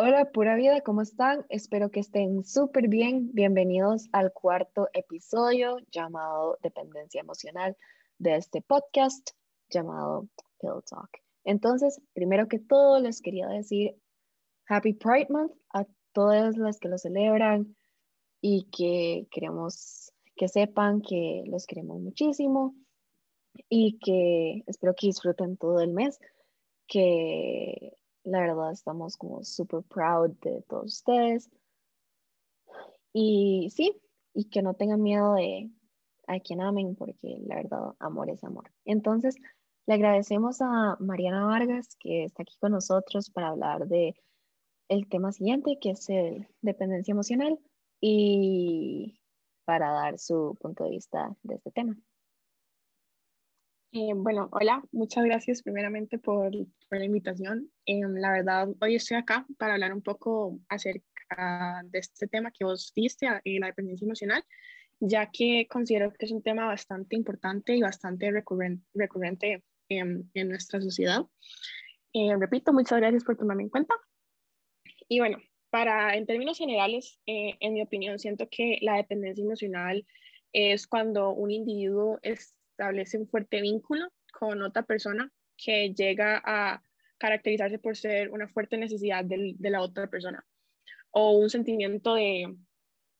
Hola, pura vida, ¿cómo están? Espero que estén súper bien. Bienvenidos al cuarto episodio llamado Dependencia Emocional de este podcast llamado Pill Talk. Entonces, primero que todo, les quería decir Happy Pride Month a todas las que lo celebran y que queremos que sepan que los queremos muchísimo y que espero que disfruten todo el mes, que la verdad estamos como súper proud de todos ustedes. Y sí, y que no tengan miedo de a quien amen, porque la verdad, amor es amor. Entonces, le agradecemos a Mariana Vargas que está aquí con nosotros para hablar de el tema siguiente, que es el dependencia emocional, y para dar su punto de vista de este tema. Eh, bueno, hola, muchas gracias primeramente por, por la invitación. Eh, la verdad, hoy estoy acá para hablar un poco acerca de este tema que vos diste, eh, la dependencia emocional, ya que considero que es un tema bastante importante y bastante recurrente, en, en nuestra sociedad. repito, muchas gracias por tomarme en cuenta. Y bueno, para, en términos generales, en mi opinión, siento que la dependencia emocional es cuando un individuo es establece un fuerte vínculo con otra persona que llega a caracterizarse por ser una fuerte necesidad de la otra persona o un sentimiento de,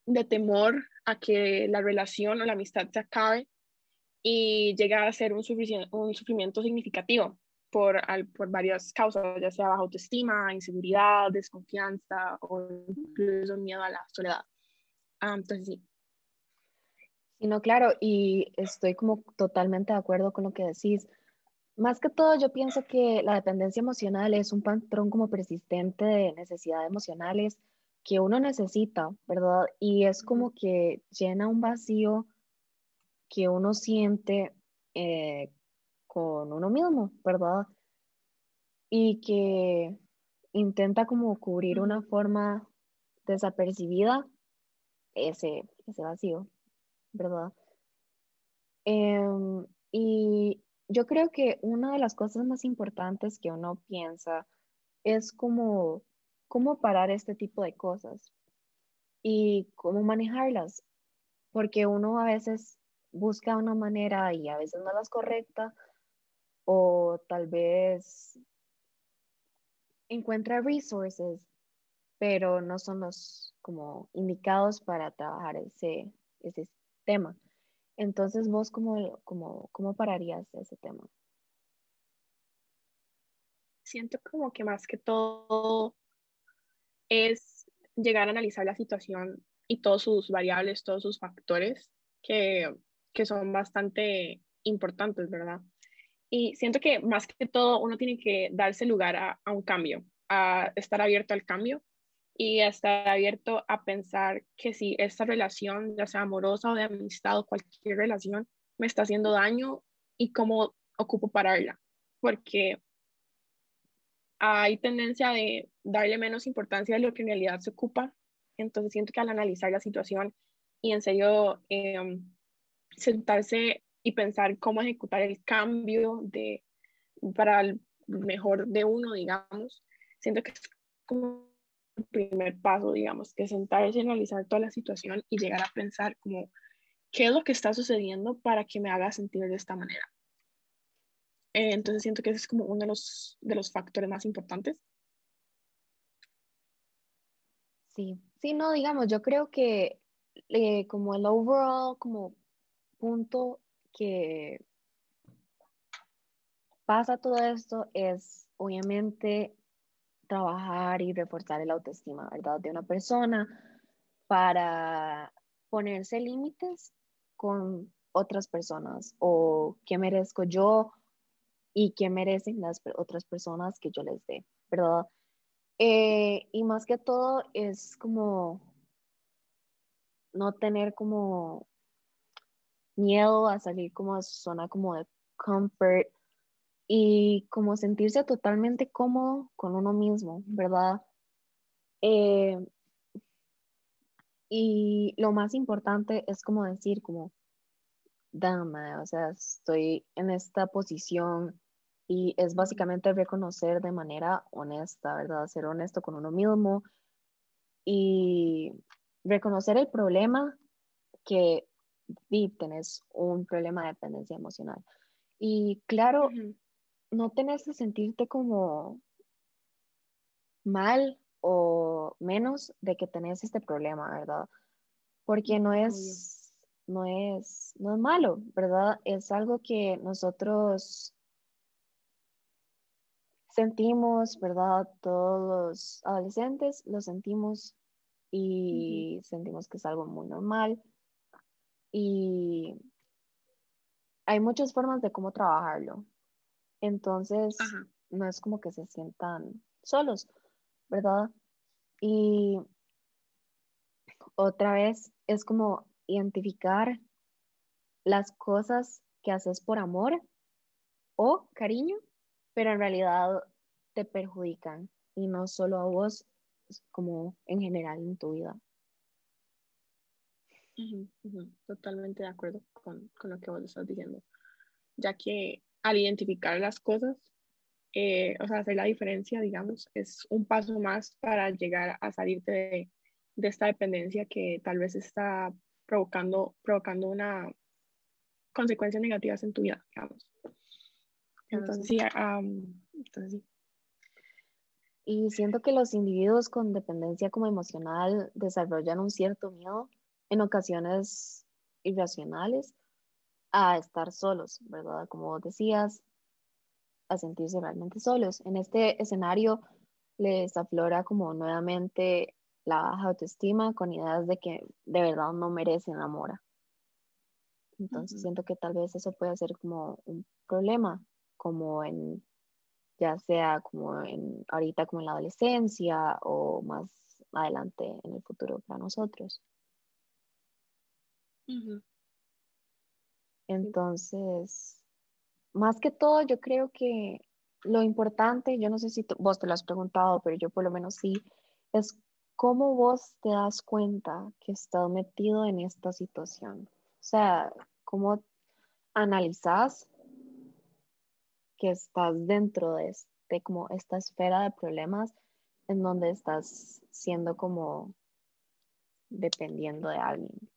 de temor a que la relación o la amistad se acabe y llega a ser un, un sufrimiento significativo por, por varias causas, ya sea baja autoestima, inseguridad, desconfianza o incluso miedo a la soledad. Ah, entonces, sí, no, claro, y estoy como totalmente de acuerdo con lo que decís. Más que todo, yo pienso que la dependencia emocional es un patrón como persistente de necesidades emocionales que uno necesita, ¿verdad? Y es como que llena un vacío que uno siente eh, con uno mismo, ¿verdad? Y que intenta como cubrir una forma desapercibida ese, ese vacío. ¿Verdad? Em, y yo creo que una de las cosas más importantes que uno piensa es como cómo parar este tipo de cosas y cómo manejarlas, porque uno a veces busca una manera y a veces no las correcta o tal vez encuentra resources, pero no son los como indicados para trabajar ese, ese tema. Entonces, vos, ¿cómo, cómo, cómo pararías ese tema? Siento como que más que todo es llegar a analizar la situación y todos sus variables, todos sus factores que, que son bastante importantes, ¿verdad? Y siento que más que todo uno tiene que darse lugar a, a un cambio, a estar abierto al cambio y estar abierto a pensar que si esta relación, ya sea amorosa o de amistad o cualquier relación, me está haciendo daño y cómo ocupo pararla. Porque hay tendencia de darle menos importancia a lo que en realidad se ocupa. Entonces siento que al analizar la situación y en serio em, sentarse y pensar cómo ejecutar el cambio de, para el mejor de uno, digamos, siento que es como primer paso, digamos, que sentarse y analizar toda la situación y llegar a pensar como, ¿qué es lo que está sucediendo para que me haga sentir de esta manera? Eh, entonces siento que ese es como uno de los, de los factores más importantes. Sí, sí, no, digamos, yo creo que eh, como el overall, como punto que pasa todo esto es obviamente trabajar y reforzar el autoestima, ¿verdad? De una persona para ponerse límites con otras personas o qué merezco yo y qué merecen las otras personas que yo les dé, ¿verdad? Eh, y más que todo es como no tener como miedo a salir como a zona como de comfort y como sentirse totalmente cómodo con uno mismo, ¿verdad? Eh, y lo más importante es como decir, como, dama, o sea, estoy en esta posición Y es básicamente reconocer de manera honesta, ¿verdad? Ser honesto con uno mismo y reconocer el problema que tenés un problema de dependencia emocional. Y claro, no tenés que sentirte como mal o menos de que tenés este problema, ¿verdad? Porque no es, no es, no es malo, ¿verdad? Es algo que nosotros sentimos, ¿verdad? Todos los adolescentes lo sentimos y sentimos que es algo muy normal. Y hay muchas formas de cómo trabajarlo. Entonces, no es como que se sientan solos, ¿verdad? Y otra vez es como identificar las cosas que haces por amor o cariño, pero en realidad te perjudican y no solo a vos, como en general en tu vida. Totalmente de acuerdo con, con, lo que vos estás diciendo, ya que al identificar las cosas, eh, o sea, hacer la diferencia, digamos, es un paso más para llegar a salirte de, de esta dependencia que tal vez está provocando, provocando una consecuencias negativas en tu vida, digamos. Entonces, sí, entonces, sí. Y siento que los individuos con dependencia como emocional desarrollan un cierto miedo, en ocasiones irracionales, a estar solos, ¿verdad? Como decías, a sentirse realmente solos. En este escenario les aflora como nuevamente la baja autoestima con ideas de que de verdad no merecen amor. Entonces siento que tal vez eso puede ser como un problema, como en ya sea como en ahorita como en la adolescencia o más adelante en el futuro para nosotros. Entonces, más que todo, yo creo que lo importante, yo no sé si vos te lo has preguntado, pero yo por lo menos sí, es cómo vos te das cuenta que estás metido en esta situación. O sea, cómo analizas que estás dentro de este, como esta esfera de problemas en donde estás siendo como dependiendo de alguien.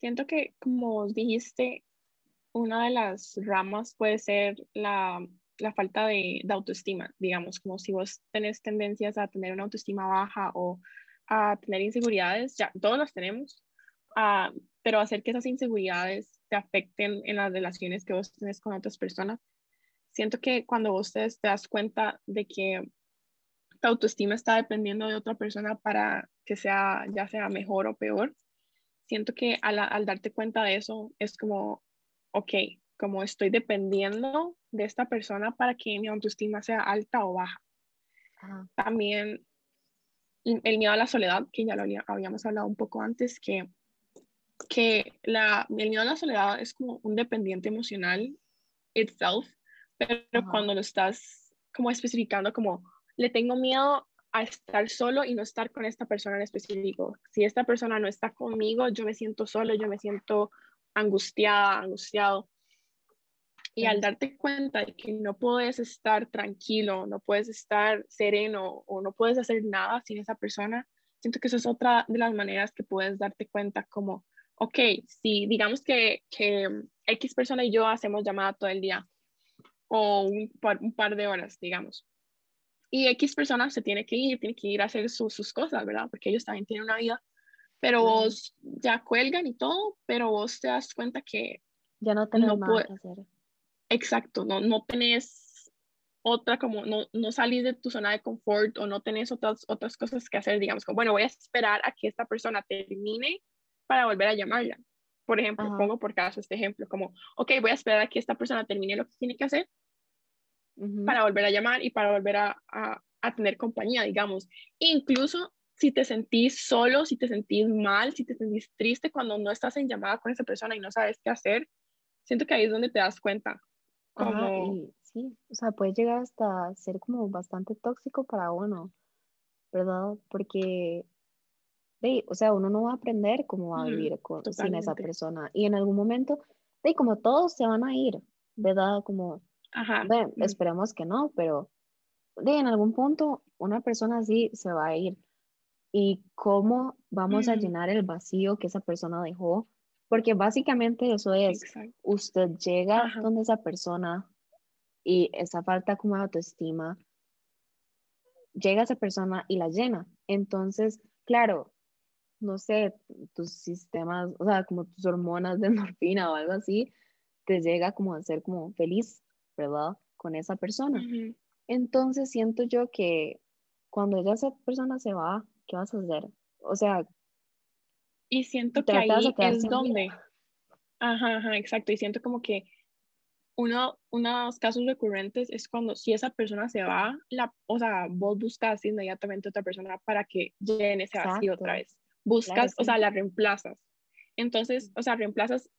Siento que, como dijiste, una de las ramas puede ser la, la falta de, autoestima, digamos, como si vos tenés tendencias a tener una autoestima baja o a tener inseguridades, ya todos las tenemos, uh, pero hacer que esas inseguridades te afecten en las relaciones que vos tenés con otras personas. Siento que cuando vos te, das cuenta de que tu autoestima está dependiendo de otra persona para que sea, ya sea mejor o peor, siento que al, al darte cuenta de eso es como, ok, como estoy dependiendo de esta persona para que mi autoestima sea alta o baja. También el miedo a la soledad, que ya lo habíamos hablado un poco antes, que que la, el miedo a la soledad es como un dependiente emocional itself, pero cuando lo estás como especificando como le tengo miedo a estar solo y no estar con esta persona en específico. Si esta persona no está conmigo, yo me siento solo, yo me siento angustiada, angustiado. Y al darte cuenta de que no puedes estar tranquilo, no puedes estar sereno o no puedes hacer nada sin esa persona, siento que eso es otra de las maneras que puedes darte cuenta como ok, si digamos que, que X persona y yo hacemos llamada todo el día o un par, un par de horas, digamos, y X persona se tiene que ir, tiene que ir a hacer sus cosas, ¿verdad? Porque ellos también tienen una vida, pero vos ya cuelgan y todo, pero vos te das cuenta que ya no tenés nada que hacer. Exacto, no, no tenés otra como, no, no salís de tu zona de confort o no tenés otras, otras cosas que hacer, digamos, como, bueno, voy a esperar a que esta persona termine para volver a llamarla. Por ejemplo, pongo por caso este ejemplo, como, ok, voy a esperar a que esta persona termine lo que tiene que hacer para volver a llamar y para volver a, a, tener compañía, digamos. Incluso si te sentís solo, si te sentís mal, si te sentís triste cuando no estás en llamada con esa persona y no sabes qué hacer, siento que ahí es donde te das cuenta. Como... sí, o sea, puede llegar hasta ser como bastante tóxico para uno, ¿verdad? Porque o sea, uno no va a aprender cómo va a vivir con, sin esa persona. Y en algún momento, de como todos se van a ir, ¿verdad? Como, bueno, esperemos que no, pero de en algún punto una persona así se va a ir. ¿Y cómo vamos a llenar el vacío que esa persona dejó? Porque básicamente eso es, usted llega donde esa persona y esa falta como de autoestima, llega esa persona y la llena. Entonces, claro, no sé, tus sistemas, o sea, como tus hormonas de endorfina o algo así, te llega como a ser como feliz, ¿verdad? Con esa persona. Entonces siento yo que cuando ya esa persona se va, ¿qué vas a hacer? O sea... Y siento que ahí es donde... Ajá, ajá, exacto. Y siento como que uno, unos casos recurrentes es cuando si esa persona se va, la, o sea, vos buscas inmediatamente otra persona para que llene ese vacío otra vez. Buscas, o sea, la reemplazas. Entonces, o sea, reemplazas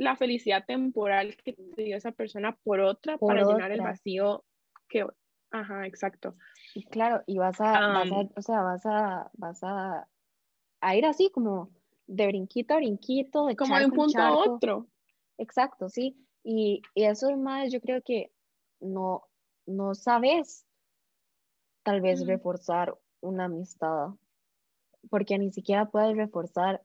la felicidad temporal que te dio esa persona por otra para llenar el vacío que, ajá, exacto. Y claro, y vas a, o sea, vas a, vas a, a, ir así como de brinquito a brinquito, de como de un punto a otro. Exacto, sí. Y, y eso más, yo creo que no, no sabes tal vez reforzar una amistad, porque ni siquiera puedes reforzar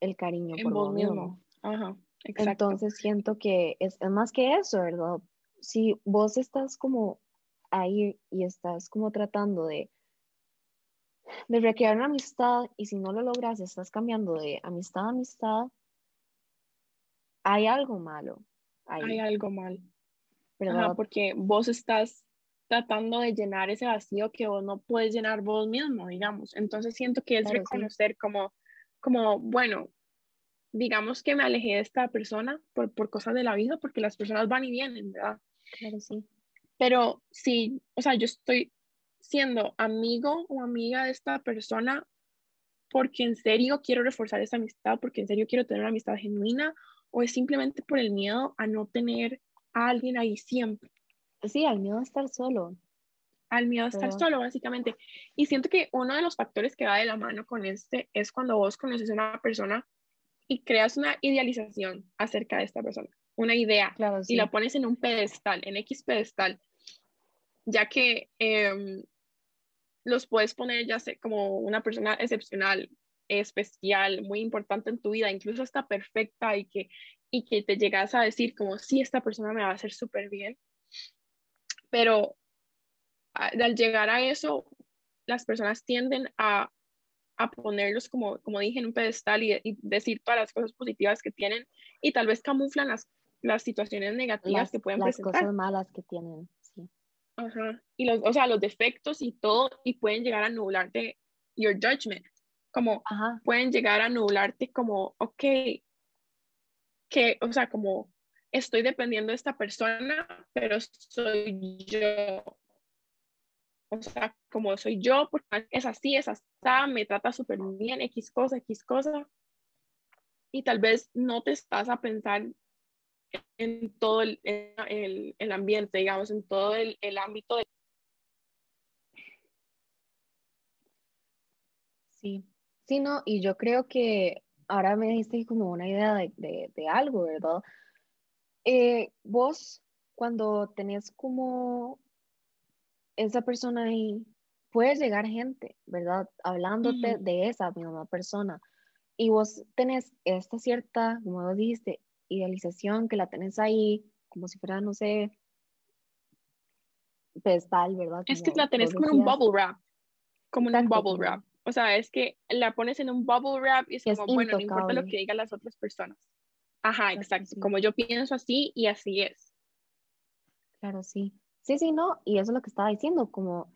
el cariño por vos mismo. Ajá, exacto. Entonces siento que es, es, más que eso, ¿verdad? Si vos estás como ahí y estás como tratando de, de recrear una amistad y si no lo logras, estás cambiando de amistad a amistad, hay algo malo. Hay algo mal. porque vos estás tratando de llenar ese vacío que vos no puedes llenar vos mismo, digamos. Entonces siento que es reconocer como, como, bueno, digamos que me alejé de esta persona por, por cosas de la vida, porque las personas van y vienen, ¿verdad? Claro, sí. Pero si, o sea, yo estoy siendo amigo o amiga de esta persona porque en serio quiero reforzar esa amistad, porque en serio quiero tener una amistad genuina, o es simplemente por el miedo a no tener a alguien ahí siempre. Sí, al miedo a estar solo. Al miedo a estar solo, básicamente. Y siento que uno de los factores que va de la mano con este es cuando vos conoces a una persona y creas una idealización acerca de esta persona, una idea, claro, y la pones en un pedestal, en X pedestal, ya que em, los puedes poner ya sé, como una persona excepcional, especial, muy importante en tu vida, incluso está perfecta y que, y que te llegas a decir como, sí, esta persona me va a hacer súper bien. Pero al llegar a eso, las personas tienden a, a ponerlos, como, como dije, en un pedestal y, decir todas las cosas positivas que tienen y tal vez camuflan las, las situaciones negativas que pueden las presentar. Las cosas malas que tienen, sí. Ajá. Y los, o sea, los defectos y todo, y pueden llegar a nublarte your judgment como pueden llegar a nublarte como, ok, que, o sea, como estoy dependiendo de esta persona, pero soy yo. O sea, como soy yo, porque es así, es así, me trata súper bien, X cosa, X cosa. Y tal vez no te estás a pensar en todo el, el, el ambiente, digamos, en todo el, el ámbito de... Sí, Sí, no, y yo creo que ahora me diste como una idea de, de, algo, ¿verdad? Eh, vos, cuando tenés como esa persona ahí, puedes llegar gente, ¿verdad? Hablándote de esa misma persona. Y vos tenés esta cierta, como vos dijiste, idealización que la tenés ahí, como si fuera, no sé, pedestal, ¿verdad? es que la tenés como un bubble wrap, como un bubble wrap. O sea, es que la pones en un bubble wrap y es, como, bueno, no importa lo que digan las otras personas. Ajá, exacto. Como yo pienso así y así es. Claro, sí. Sí, sí, no. Y eso es lo que estaba diciendo, como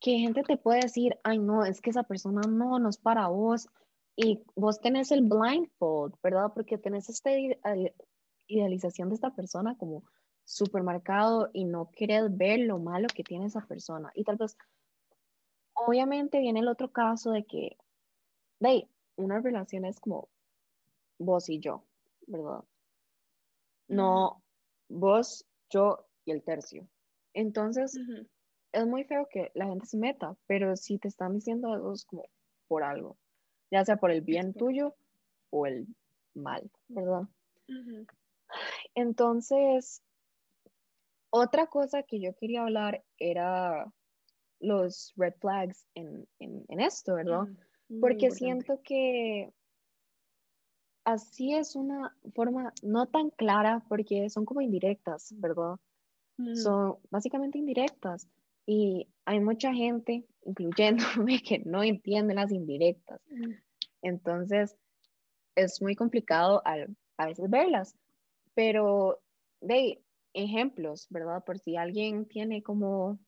que gente te puede decir, ay, no, es que esa persona no, no es para vos. Y vos tenés el blindfold, ¿verdad? Porque tenés esta idealización de esta persona como supermercado y no querés ver lo malo que tiene esa persona. Y tal vez obviamente viene el otro caso de que, de una relación es como vos y yo, ¿verdad? No vos, yo y el tercio. Entonces, es muy feo que la gente se meta, pero si te están diciendo algo es como por algo, ya sea por el bien tuyo o el mal, ¿verdad? Entonces, otra cosa que yo quería hablar era los red flags en, esto, ¿verdad? Porque siento que así es una forma no tan clara, porque son como indirectas, ¿verdad? Son básicamente indirectas. Y hay mucha gente, incluyéndome, que no entiende las indirectas. Entonces, es muy complicado a veces verlas. Pero de ejemplos, ¿verdad? Por si alguien tiene como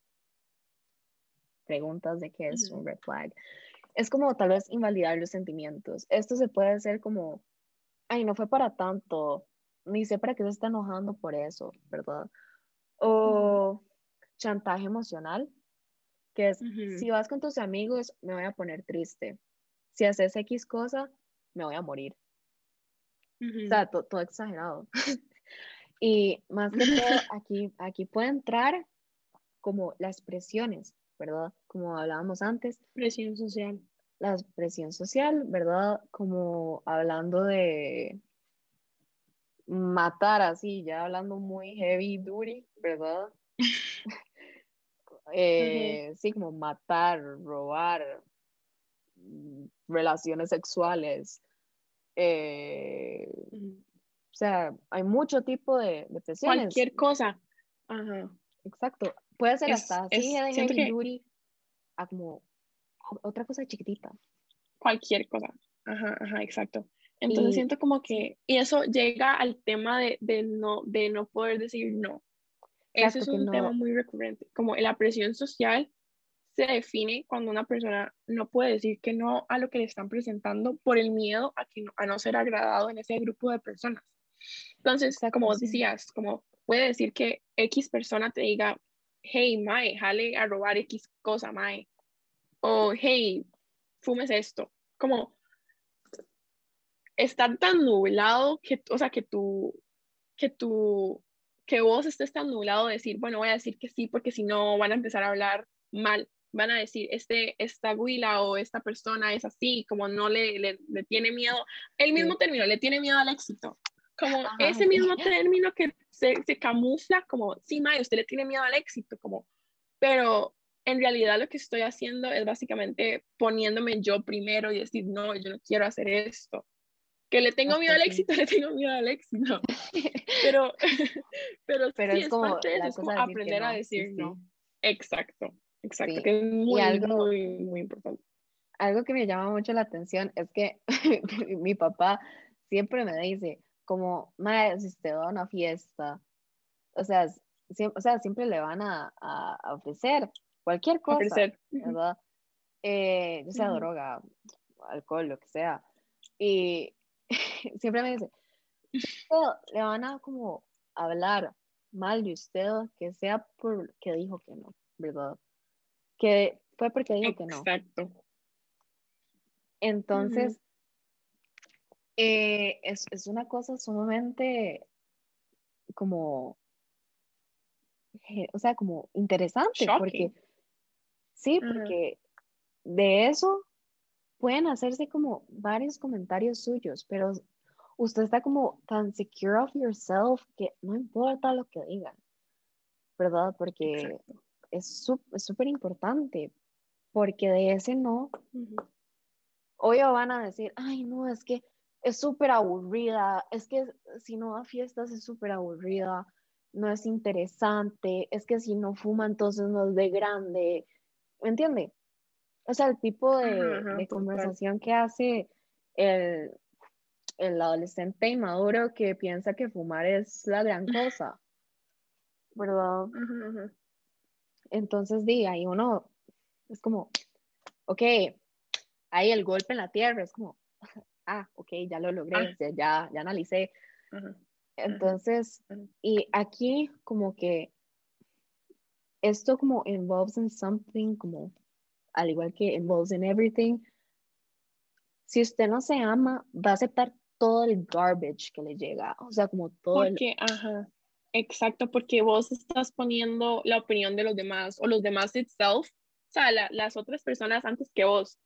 preguntas de qué es un red flag. Es como tal vez invalidar los sentimientos. Esto se puede hacer como, ay, no fue para tanto, ni sé para qué se está enojando por eso, ¿verdad? O chantaje emocional, que es, si vas con tus amigos, me voy a poner triste. Si haces X cosa, me voy a morir. O sea, todo exagerado. y más que todo, aquí, aquí puede entrar como las presiones, ¿verdad? Como hablábamos antes. Presión social. La presión social, ¿verdad? Como hablando de matar así, ya hablando muy heavy duty, ¿verdad? Eh, sí, como matar, robar, mm, relaciones sexuales. Eh, o sea, hay mucho tipo de, de presiones. Cualquier cosa. Ajá. Exacto. Puede ser hasta así de heavy duty a como otra cosa chiquitita. Cualquier cosa. Ajá, ajá, exacto. Entonces siento como que, y eso llega al tema de, de, no, de no poder decir no. Ese es un tema muy recurrente. Como la presión social se define cuando una persona no puede decir que no a lo que le están presentando por el miedo a, que no, a no ser agradado en ese grupo de personas. Entonces, como decías, como puede decir que X persona te diga, hey, Mae, jale a robar X cosa, Mae. O hey, fumes esto. Como estar tan nublado que, o sea, que tú, que tú, que vos estés tan nublado de decir, bueno, voy a decir que sí, porque si no van a empezar a hablar mal. Van a decir, este, esta huila o esta persona es así, como no le, le, tiene miedo. El mismo término, le tiene miedo al éxito. Como ese mismo término que se, se camufla como, sí, Mae, usted le tiene miedo al éxito, como, pero en realidad lo que estoy haciendo es básicamente poniéndome yo primero y decir, no, yo no quiero hacer esto. Que le tengo miedo al éxito, le tengo miedo al éxito. Pero, pero, pero sí, es, como, parte de eso, es como aprender a decir no. Exacto, exacto, que es muy, muy, muy importante. Algo que me llama mucho la atención es que mi papá siempre me dice, como, madre, si usted va a una fiesta, o sea, siempre, o sea, siempre le van a, a, ofrecer cualquier cosa, ofrecer. ¿verdad? Eh, sea, droga, alcohol, lo que sea. Y siempre me dice, le van a como hablar mal de usted, que sea porque dijo que no, ¿verdad? Que fue porque dijo que no. Exacto. Entonces, eh, es, es, una cosa sumamente como, o sea, como interesante, porque sí, porque de eso pueden hacerse como varios comentarios suyos, pero usted está como tan secure of yourself que no importa lo que digan, ¿verdad? Porque es súper importante, porque de ese no, hoy van a decir, ay, no, es que es súper aburrida, es que si no da fiestas es súper aburrida, no es interesante, es que si no fuma entonces no es de grande, ¿me entiende? O sea, el tipo de, conversación que hace el, el adolescente inmaduro que piensa que fumar es la gran cosa, ¿verdad? Entonces, di, ahí uno es como, ok, ahí el golpe en la tierra, es como, ah, ok, ya lo logré, ah. ya, ya analicé. Entonces, y aquí como que esto como involves in something, como al igual que involves in everything, si usted no se ama, va a aceptar todo el garbage que le llega, o sea, como todo porque, ajá, exacto, porque vos estás poniendo la opinión de los demás o los demás itself, o sea, las otras personas antes que vos.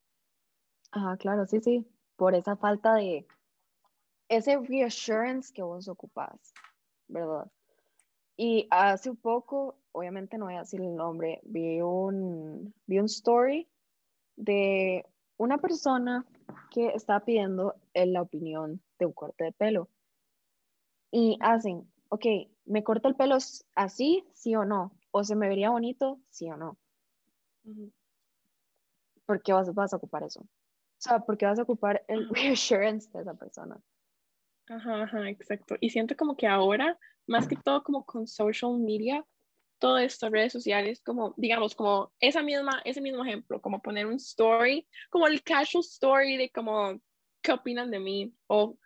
Ajá, claro, sí, sí por esa falta de ese reassurance que vos ocupas. ¿verdad? Y hace poco, obviamente no voy a decir el nombre, vi un, vi un story de una persona que está pidiendo la opinión de un corte de pelo. Y hacen, ok, ¿me corto el pelo así, sí o no? ¿O se me vería bonito, sí o no? ¿Por qué vas, vas a ocupar eso? O sea, ¿por qué vas a ocupar el reassurance de esa persona? Ajá, ajá, exacto. Y siento como que ahora, más que todo como con social media, todo esto, redes sociales, como, digamos, como esa misma, ese mismo ejemplo, como poner un story, como el casual story de como, ¿qué opinan de mí? O,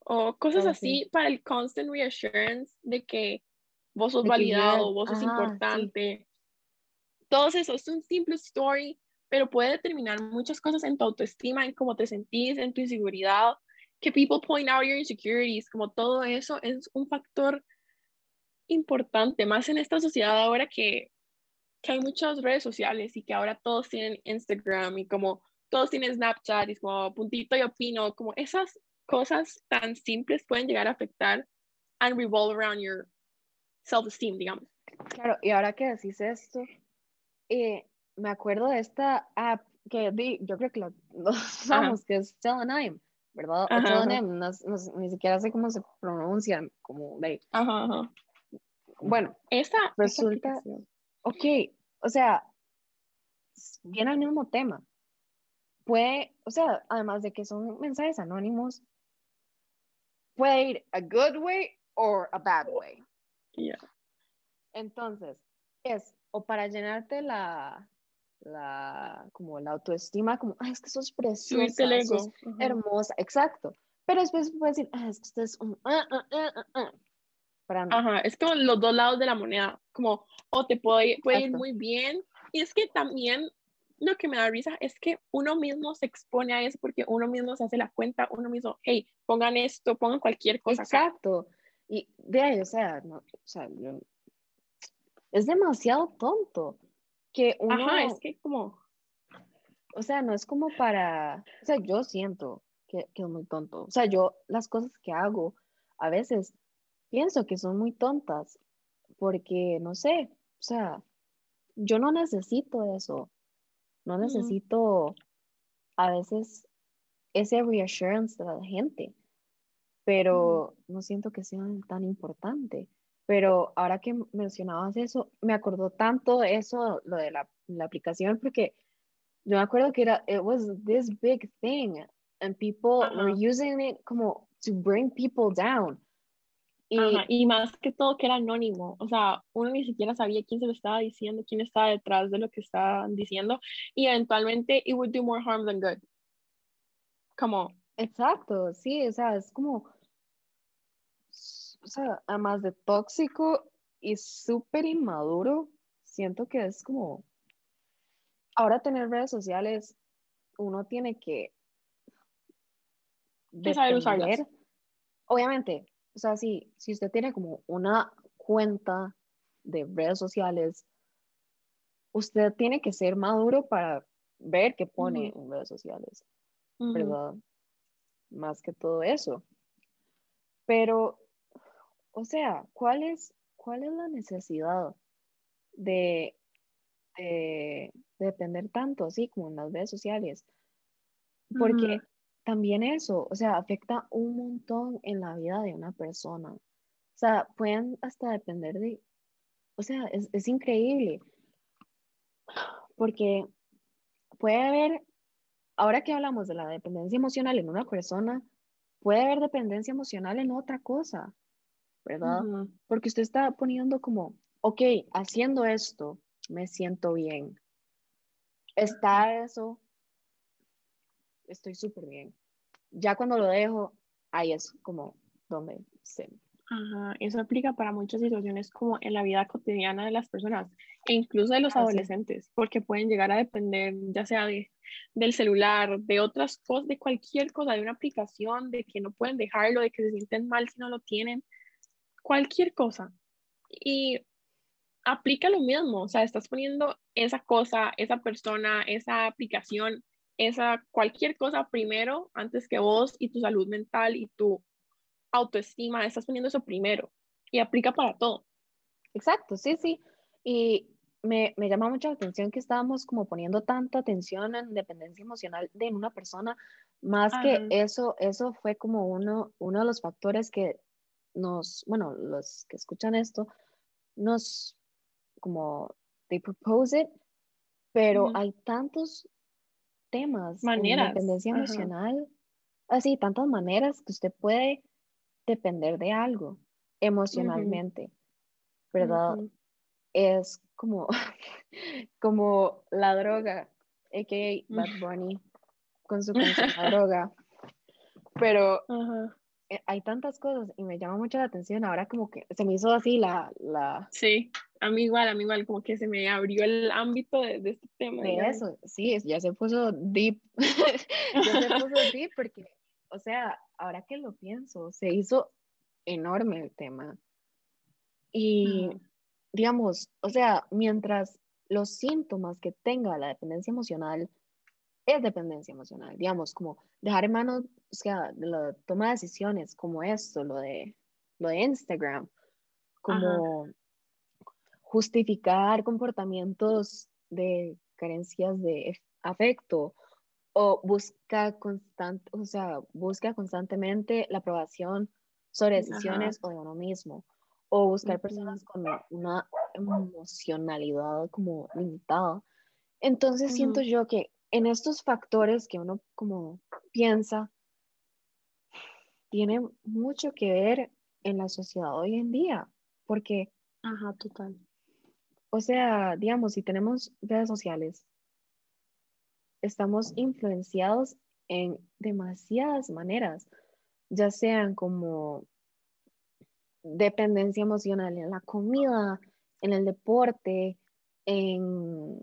o cosas oh, así para el constant reassurance de que vos sos validado, vos sos importante. Todo eso es un simple story, pero puede determinar muchas cosas en tu autoestima, en cómo te sentís, en tu inseguridad, que people point out your insecurities, como todo eso es un factor importante, más en esta sociedad ahora que, que hay muchas redes sociales y que ahora todos tienen Instagram y como todos tienen Snapchat y como puntito y opino, como esas cosas tan simples pueden llegar a afectar and revolve around your self-esteem, digamos. Claro, y ahora que decís esto, eh, me acuerdo de esta app que yo creo que lo, usamos, que es Telenym, ¿verdad? ni siquiera sé cómo se pronuncia, como de... Ajá, ajá. Bueno, esa resulta, ok, o sea, viene al mismo tema. Puede, o sea, además de que son mensajes anónimos, puede ir a good way or a bad way. Yeah. Entonces, es o para llenarte la, la, como la autoestima, como, Ay, es que sos preciosa, sos hermosa, exacto. Pero después puedes decir, es que usted es un, ah, Ajá, es como los dos lados de la moneda, como o te puede, puede ir muy bien, y es que también lo que me da risa es que uno mismo se expone a eso porque uno mismo se hace la cuenta, uno mismo, hey, pongan esto, pongan cualquier cosa. Exacto, y de ahí, o sea, no, o sea es demasiado tonto que uno... Ajá, es que como... O sea, no es como para... O sea, yo siento que, que es muy tonto. O sea, yo las cosas que hago a veces pienso que son muy tontas porque, no sé, o sea, yo no necesito eso, no necesito a veces ese reassurance de la gente, pero no siento que sea tan importante. Pero ahora que mencionabas eso, me acordó tanto eso, lo de la, la aplicación, porque yo me acuerdo que era, it was this big thing, and people were using it como to bring people down. Y, más que todo que era anónimo, o sea, uno ni siquiera sabía quién se lo estaba diciendo, quién estaba detrás de lo que estaban diciendo, y eventualmente it would do more harm than good. Como. Exacto, sí, o sea, es como, o sea, además de tóxico y súper inmaduro, siento que es como, ahora tener redes sociales, uno tiene que... saber usarlas. Obviamente, o sea, si, si usted tiene como una cuenta de redes sociales, usted tiene que ser maduro para ver qué pone en redes sociales, ¿verdad? Más que todo eso. Pero, o sea, ¿cuál es, cuál es la necesidad de, de, depender tanto así como en las redes sociales? Porque también eso, o sea, afecta un montón en la vida de una persona. O sea, pueden hasta depender de, o sea, es, es increíble. Porque puede haber, ahora que hablamos de la dependencia emocional en una persona, puede haber dependencia emocional en otra cosa, ¿verdad? Porque usted está poniendo como, ok, haciendo esto, me siento bien. Está eso estoy súper bien. Ya cuando lo dejo, ahí es como donde se... Ajá, eso aplica para muchas situaciones como en la vida cotidiana de las personas e incluso de los ah, adolescentes, porque pueden llegar a depender ya sea de, del celular, de otras cosas, de cualquier cosa, de una aplicación, de que no pueden dejarlo, de que se sienten mal si no lo tienen, cualquier cosa. Y aplica lo mismo, o sea, estás poniendo esa cosa, esa persona, esa aplicación esa cualquier cosa primero antes que vos y tu salud mental y tu autoestima, estás poniendo eso primero. Y aplica para todo. Exacto, sí, sí. Y me, me, llama mucho la atención que estábamos como poniendo tanta atención en dependencia emocional de una persona, más que eso, eso fue como uno, uno de los factores que nos, bueno, los que escuchan esto, nos como, they propose it, pero hay tantos temas maneras. en dependencia emocional, así, tantas maneras que usted puede depender de algo emocionalmente, ¿verdad? Es como, como la droga, a.k.a. Bad Bunny, con su canción La droga. Pero eh, hay tantas cosas y me llama mucho la atención. Ahora como que se me hizo así la... la... Sí, a mí igual, a mí igual, como que se me abrió el ámbito de, este tema. De eso, sí, ya se puso deep. ya se puso deep porque, o sea, ahora que lo pienso, se hizo enorme el tema. Y digamos, o sea, mientras los síntomas que tenga la dependencia emocional es dependencia emocional, digamos, como dejar en manos, o sea, la toma de decisiones como esto, lo de, lo de Instagram, como justificar comportamientos de carencias de afecto o busca constante, o sea, busca constantemente la aprobación sobre decisiones o de uno mismo o buscar personas con una emocionalidad como limitada. Entonces siento yo que en estos factores que uno como piensa, tiene mucho que ver en la sociedad hoy en día, porque... Ajá, total. O sea, digamos, si tenemos redes sociales, estamos influenciados en demasiadas maneras, ya sean como dependencia emocional en la comida, en el deporte, en,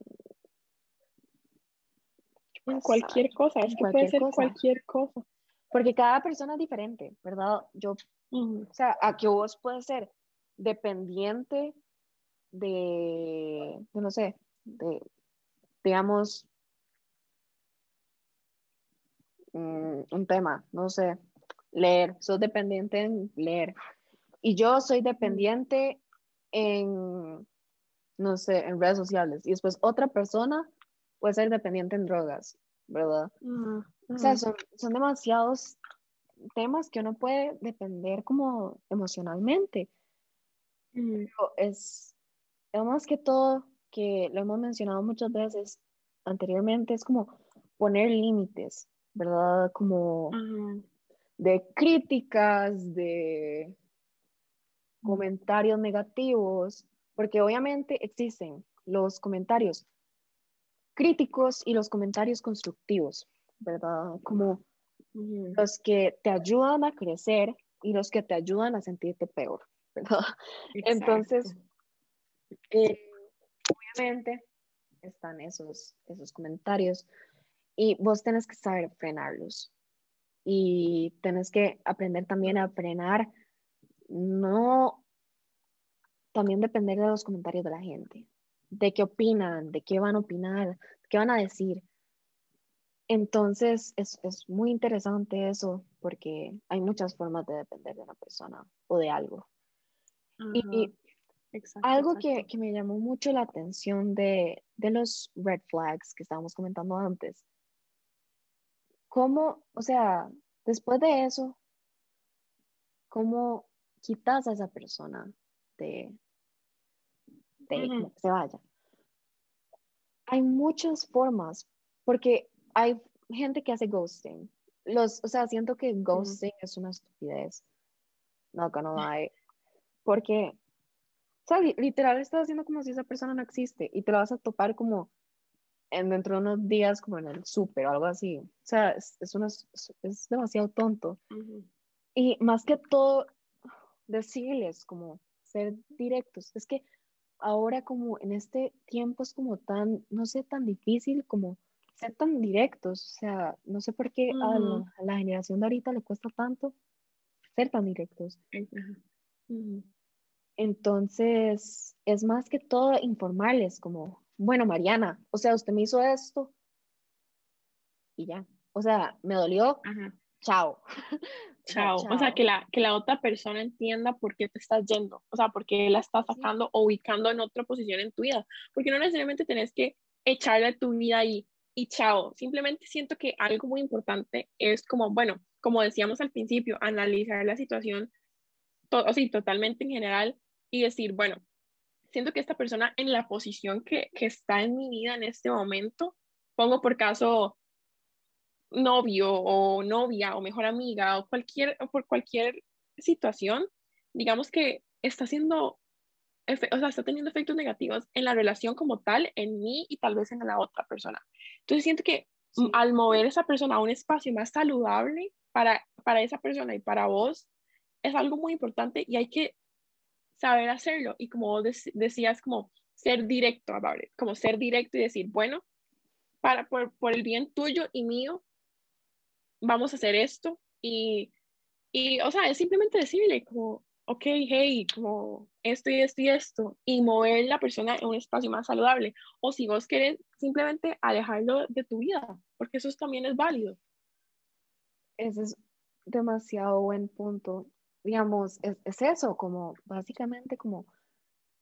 en cualquier cosa, es que puede ser cualquier cosa. Porque cada persona es diferente, ¿verdad? Yo, o sea, a que vos puedes ser dependiente de, no sé, de, digamos, mm, un tema, no sé, leer, sos dependiente en leer, y yo soy dependiente en, no sé, en redes sociales. Y después otra persona puede ser dependiente en drogas, ¿verdad? O sea, son, son demasiados temas que uno puede depender como emocionalmente. es, es más que todo, que lo hemos mencionado muchas veces anteriormente, es como poner límites, ¿verdad? Como de críticas, de comentarios negativos, porque obviamente existen los comentarios críticos y los comentarios constructivos, ¿verdad? Como los que te ayudan a crecer y los que te ayudan a sentirte peor, ¿verdad? Entonces, eh, obviamente están esos, esos comentarios y vos tenés que saber frenarlos y tenés que aprender también a frenar no también depender de los comentarios de la gente, de qué opinan, de qué van a opinar, qué van a decir. Entonces es, muy interesante eso porque hay muchas formas de depender de una persona o de algo. Y, algo Que, que, me llamó mucho la atención de, de los red flags que estábamos comentando antes, cómo, o sea, después de eso, cómo quitas a esa persona de, de que se vaya. Hay muchas formas, porque hay gente que hace ghosting. Los, o sea, siento que ghosting es una estupidez. No gonna lie. Porque, o sea, literal estás haciendo como si esa persona no existe y te la vas a topar como en dentro de unos días como en el súper o algo así. O sea, es, es, es demasiado tonto. Y más que todo, decirles, como ser directos. Es que ahora como en este tiempo es como tan, no sé, tan difícil como ser tan directos. O sea, no sé por qué a, la, generación de ahorita le cuesta tanto ser tan directos. Entonces, es más que todo informarles como, bueno, Mariana, o sea, usted me hizo esto y ya. O sea, me dolió, chao. chao. O sea, que la, que la otra persona entienda por qué te estás yendo, o sea, por qué la estás sacando o ubicando en otra posición en tu vida, porque no necesariamente tenés que echarle tu vida ahí y chao. Simplemente siento que algo muy importante es como, bueno, como decíamos al principio, analizar la situación, o sea, totalmente en general y decir, bueno, siento que esta persona en la posición que, que está en mi vida en este momento, pongo por caso novio o novia o mejor amiga o cualquier, o por cualquier situación, digamos que está haciendo, o sea, está teniendo efectos negativos en la relación como tal, en mí y tal vez en la otra persona. Entonces siento que al mover esa persona a un espacio más saludable para, para esa persona y para vos, es algo muy importante y hay que saber hacerlo. Y como decías, como ser directo about it, como ser directo y decir, bueno, para, por, por el bien tuyo y mío, vamos a hacer esto y, y, o sea, es simplemente decirle como, ok, hey, como esto y esto y esto, y mover la persona en un espacio más saludable. O si vos querés simplemente alejarlo de tu vida, porque eso también es válido. Ese es demasiado buen punto. Digamos, es, es eso, como básicamente como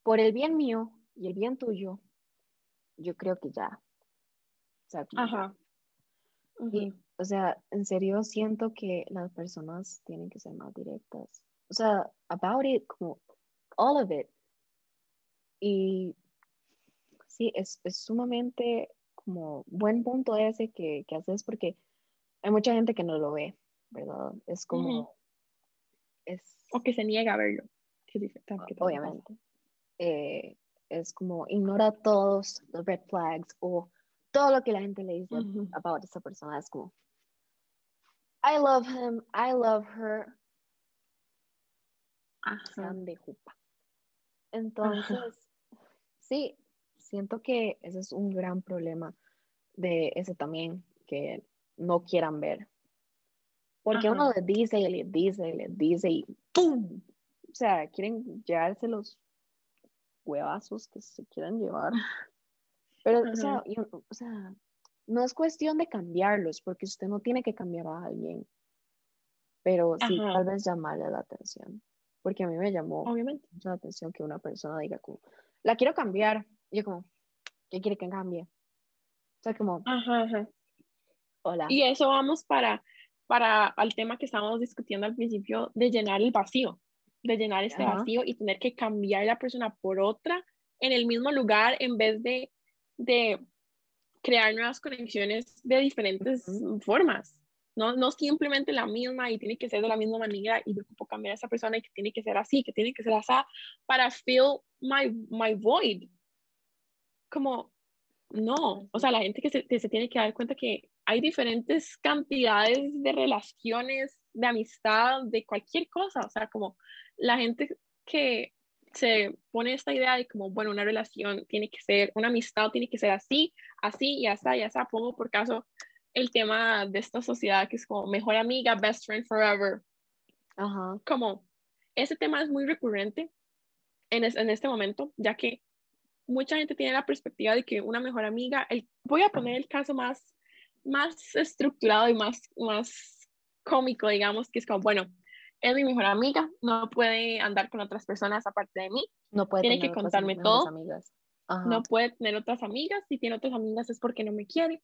por el bien mío y el bien tuyo, yo creo que ya. O sea, Ajá. y, o sea, en serio siento que las personas tienen que ser más directas. O sea, about it, como all of it. Y sí, es, es sumamente como buen punto ese que, que, haces porque hay mucha gente que no lo ve, ¿verdad? Es como... es, o que se niega a verlo. obviamente. Eh, es como ignora todos los red flags o todo lo que la gente le dice about esa persona. Es como, I love him, I love her. de jupa. Entonces, sí, siento que ese es un gran problema de ese también, que no quieran ver. Porque uno les dice y les dice y les dice y ¡pum! O sea, quieren llevarse los huevazos que se quieran llevar. Pero, o sea, o sea, no es cuestión de cambiarlos, porque usted no tiene que cambiar a alguien, pero sí, tal vez llamarle la atención, porque a mí me llamó Obviamente. mucho la atención que una persona diga como, la quiero cambiar, y yo como, ¿qué quiere que cambie? O sea, como, ajá, hola. Y eso vamos para, para el tema que estábamos discutiendo al principio, de llenar el vacío, de llenar este vacío y tener que cambiar la persona por otra en el mismo lugar en vez de, de crear nuevas conexiones de diferentes formas. No, no simplemente la misma y tiene que ser de la misma manera y yo ocupo cambiar a esa persona y que tiene que ser así, que tiene que ser así para fill my, my void. Como, no, o sea, la gente que se, que se tiene que dar cuenta que hay diferentes cantidades de relaciones, de amistad, de cualquier cosa, o sea, como la gente que se pone esta idea de como, bueno, una relación tiene que ser, una amistad tiene que ser así, así y hasta, y hasta. Pongo por caso el tema de esta sociedad que es como mejor amiga, best friend forever. Ajá. Como ese tema es muy recurrente en, en este momento, ya que mucha gente tiene la perspectiva de que una mejor amiga, el, voy a poner el caso más, más estructurado y más, más cómico, digamos, que es como, bueno, es mi mejor amiga, no puede andar con otras personas aparte de mí, no puede tiene que contarme todo, no puede tener otras amigas, si tiene otras amigas es porque no me quiere,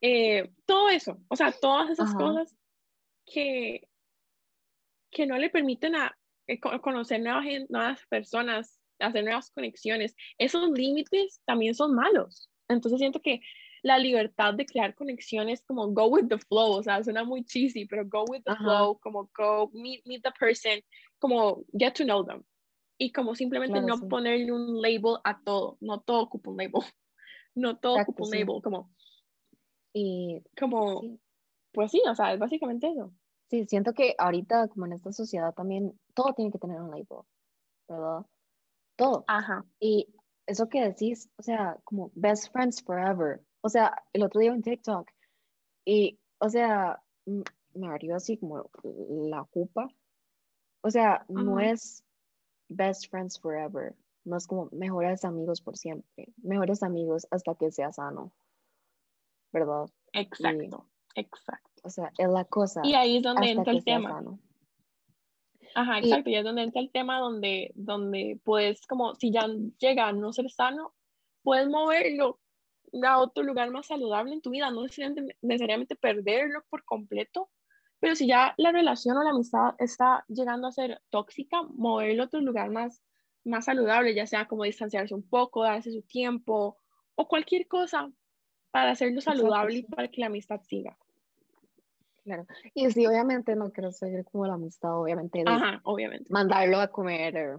eh, todo eso, o sea, todas esas cosas que, que no le permiten a, eh, conocer nuevas, nuevas personas, hacer nuevas conexiones, esos límites también son malos. Entonces siento que la libertad de crear conexiones como go with the flow, o sea, suena muy cheesy, pero go with the flow, como go meet, meet the person, como get to know them. Y como simplemente no ponerle un label a todo, no todo ocupa un label, no todo ocupa un label, como... Y como, pues sí, o sea, es básicamente eso. Sí, siento que ahorita, como en esta sociedad también, todo tiene que tener un label, ¿verdad? Todo. Ajá. Y eso que decís, o sea, como best friends forever, o sea, el otro día en TikTok, y, o sea, me abrió así como la culpa. O sea, no es best friends forever, no es como mejores amigos por siempre, mejores amigos hasta que sea sano, ¿verdad? Exacto, exacto. O sea, es la cosa. Y ahí es donde entra el tema. Ajá, exacto, y, es donde entra el tema donde, donde puedes, como, si ya llega a no ser sano, puedes moverlo a otro lugar más saludable en tu vida, no necesariamente, necesariamente perderlo por completo, pero si ya la relación o la amistad está llegando a ser tóxica, moverlo a otro lugar más, más saludable, ya sea como distanciarse un poco, darse su tiempo o cualquier cosa para hacerlo saludable y para que la amistad siga. Claro. Y sí, obviamente no quiero seguir como la amistad, obviamente. Ajá, obviamente. Mandarlo a comer eh,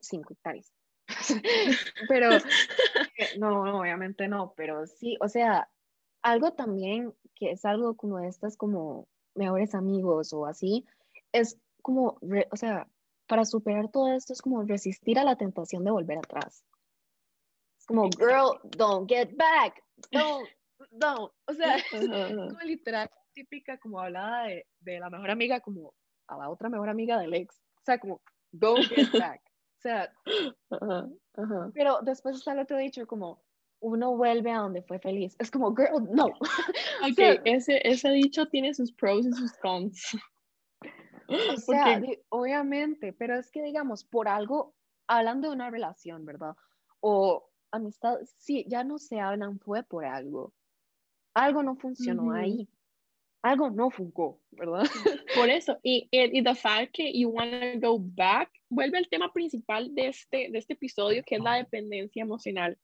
cinco hectáreas. Pero, eh, no, obviamente no, pero sí, o sea, algo también que es algo como estas como mejores amigos o así, es como, o sea, para superar todo esto es como resistir a la tentación de volver atrás. Es como, girl, don't get back, don't, don't. O sea, como literal típica como hablaba de, de, la mejor amiga como a la otra mejor amiga del ex. O sea, como, don't get back. O sea, pero después está el otro dicho como, uno vuelve a donde fue feliz. Es como, girl, no. Ok, ese, ese dicho tiene sus pros y sus cons. O sea, obviamente, pero es que digamos, por algo, hablando de una relación, ¿verdad? O amistad, sí, ya no se hablan, fue por algo. Algo no funcionó ahí algo no funcionó, ¿verdad? Por eso, y, y the fact que you want to go back, vuelve al tema principal de este, de este episodio, que es la dependencia emocional.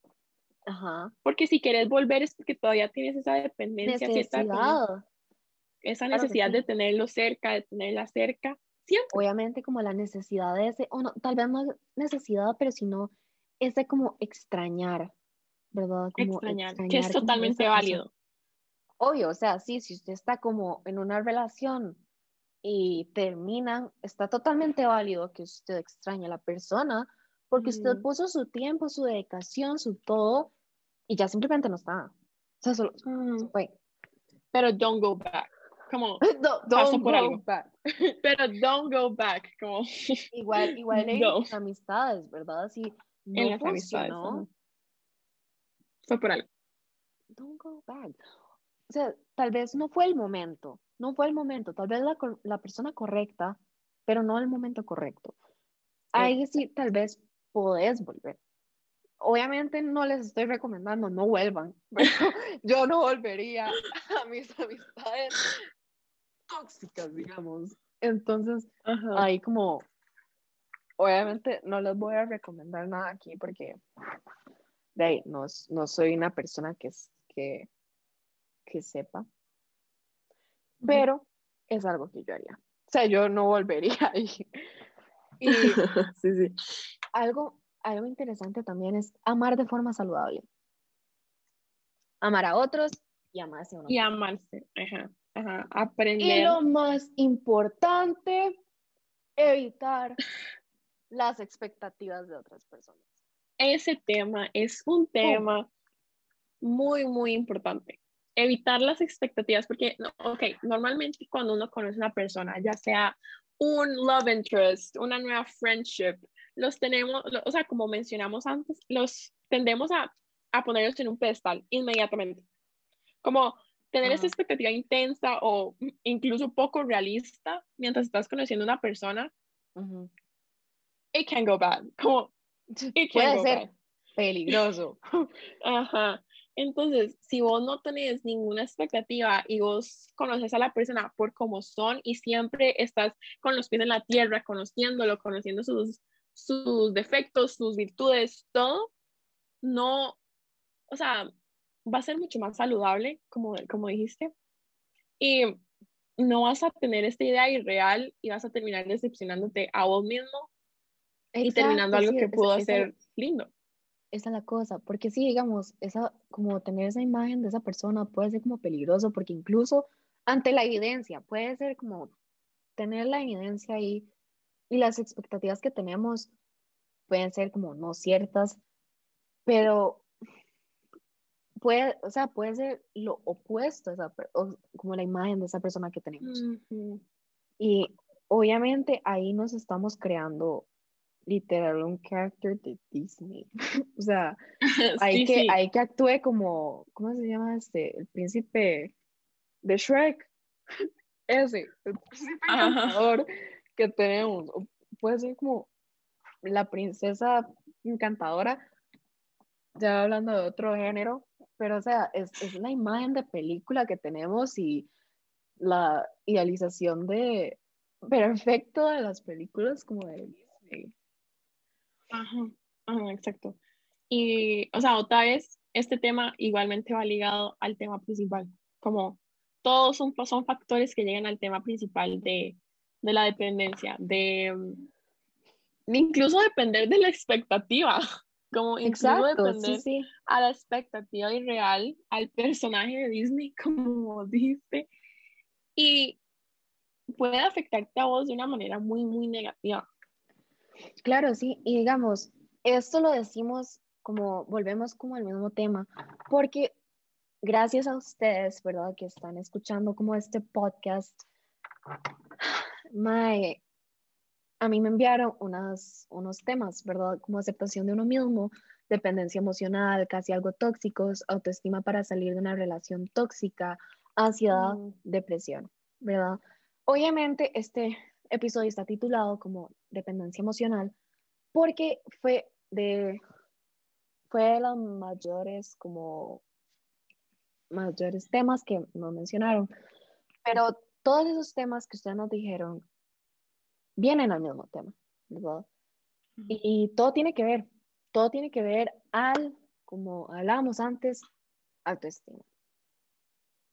Ajá. Porque si quieres volver es porque todavía tienes esa dependencia. Necesidad. esa necesidad de tenerlo cerca, de tenerla cerca. Siempre. Obviamente como la necesidad de ese, o no, tal vez no necesidad, pero sino ese como extrañar, ¿verdad? Como extrañar, extrañar que es totalmente válido obvio, o sea, sí, si usted está como en una relación y terminan, está totalmente válido que usted extrañe a la persona porque usted puso su tiempo, su dedicación, su todo y ya simplemente no está. O sea, solo mm. Pero don't go back. Como don't go back. Pero don't go back. Como igual, igual en las amistades, ¿verdad? Si no en las amistades. Fue por algo. Don't go back o sea, tal vez no fue el momento, no fue el momento, tal vez la, la persona correcta, pero no el momento correcto. Ahí sí, tal vez podés volver. Obviamente no les estoy recomendando, no vuelvan, pero yo no volvería a mis amistades tóxicas, digamos. Entonces, ahí como, obviamente no les voy a recomendar nada aquí porque de ahí no, no soy una persona que, que que sepa. Pero es algo que yo haría. O sea, yo no volvería ahí. Y sí, sí. Algo, algo interesante también es amar de forma saludable. Amar a otros y amarse a uno. Y amarse, ajá, ajá. Aprender. Y lo más importante, evitar las expectativas de otras personas. Ese tema es un tema muy, muy importante evitar las expectativas, porque, ok, normalmente cuando uno conoce a una persona, ya sea un love interest, una nueva friendship, los tenemos, o sea, como mencionamos antes, los tendemos a, a ponerlos en un pedestal inmediatamente. Como tener esa expectativa intensa o incluso poco realista mientras estás conociendo a una persona, it can go bad. Como, it Puede ser peligroso. Ajá. Entonces, si vos no tenés ninguna expectativa y vos conoces a la persona por cómo son y siempre estás con los pies en la tierra, conociéndolo, conociendo sus, sus defectos, sus virtudes, todo, no, o sea, va a ser mucho más saludable, como, como dijiste, y no vas a tener esta idea irreal y vas a terminar decepcionándote a vos mismo y terminando algo que pudo ser lindo esa es la cosa, porque sí, digamos, esa, como tener esa imagen de esa persona puede ser como peligroso, porque incluso ante la evidencia, puede ser como tener la evidencia ahí y las expectativas que tenemos pueden ser como no ciertas, pero puede, o sea, puede ser lo opuesto, esa, como la imagen de esa persona que tenemos. Y obviamente ahí nos estamos creando literal un character de Disney. o sea, hay, que, hay que actúe como, ¿cómo se llama este? El príncipe de Shrek. Ese, el príncipe que tenemos. Puede ser como la princesa encantadora, ya hablando de otro género, pero o sea, es, es una imagen de película que tenemos y la idealización de perfecto de las películas como de Disney. Ajá, ajá, exacto. Y, o sea, otra vez, este tema igualmente va ligado al tema principal, como todos son, son factores que llegan al tema principal de, de la dependencia, de, incluso depender de la expectativa, como incluso depender a la expectativa irreal, al personaje de Disney, como dice, y puede afectarte a vos de una manera muy, muy negativa. Claro, sí, y digamos, esto lo decimos como, volvemos como al mismo tema, porque gracias a ustedes, ¿verdad? Que están escuchando como este podcast, my, a mí me enviaron unas, unos temas, ¿verdad? Como aceptación de uno mismo, dependencia emocional, casi algo tóxicos, autoestima para salir de una relación tóxica, ansiedad, mm. depresión, ¿verdad? Obviamente este episodio está titulado como dependencia emocional porque fue de fue de los mayores como mayores temas que nos mencionaron, pero todos esos temas que ustedes nos dijeron vienen al mismo tema, ¿verdad? Y, todo tiene que ver, todo tiene que ver al, como hablábamos antes, autoestima.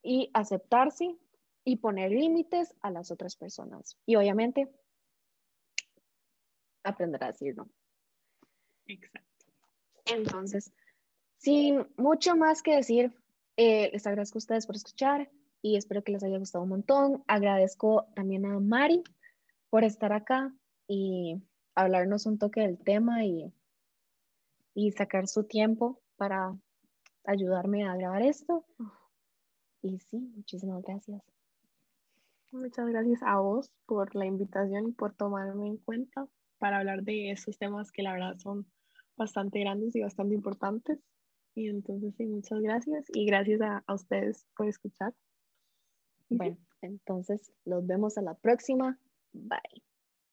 Y aceptarse y poner límites a las otras personas. Y obviamente, aprender a decir no. Exacto. Entonces, sin mucho más que decir, eh, les agradezco a ustedes por escuchar y espero que les haya gustado un montón. Agradezco también a Mari por estar acá y hablarnos un toque del tema y, y sacar su tiempo para ayudarme a grabar esto. Y sí, muchísimas gracias. Muchas gracias a vos por la invitación y por tomarme en cuenta para hablar de esos temas que la verdad son bastante grandes y bastante importantes. Y entonces, sí, muchas gracias y gracias a, a ustedes por escuchar. Bueno, entonces los vemos a la próxima. Bye.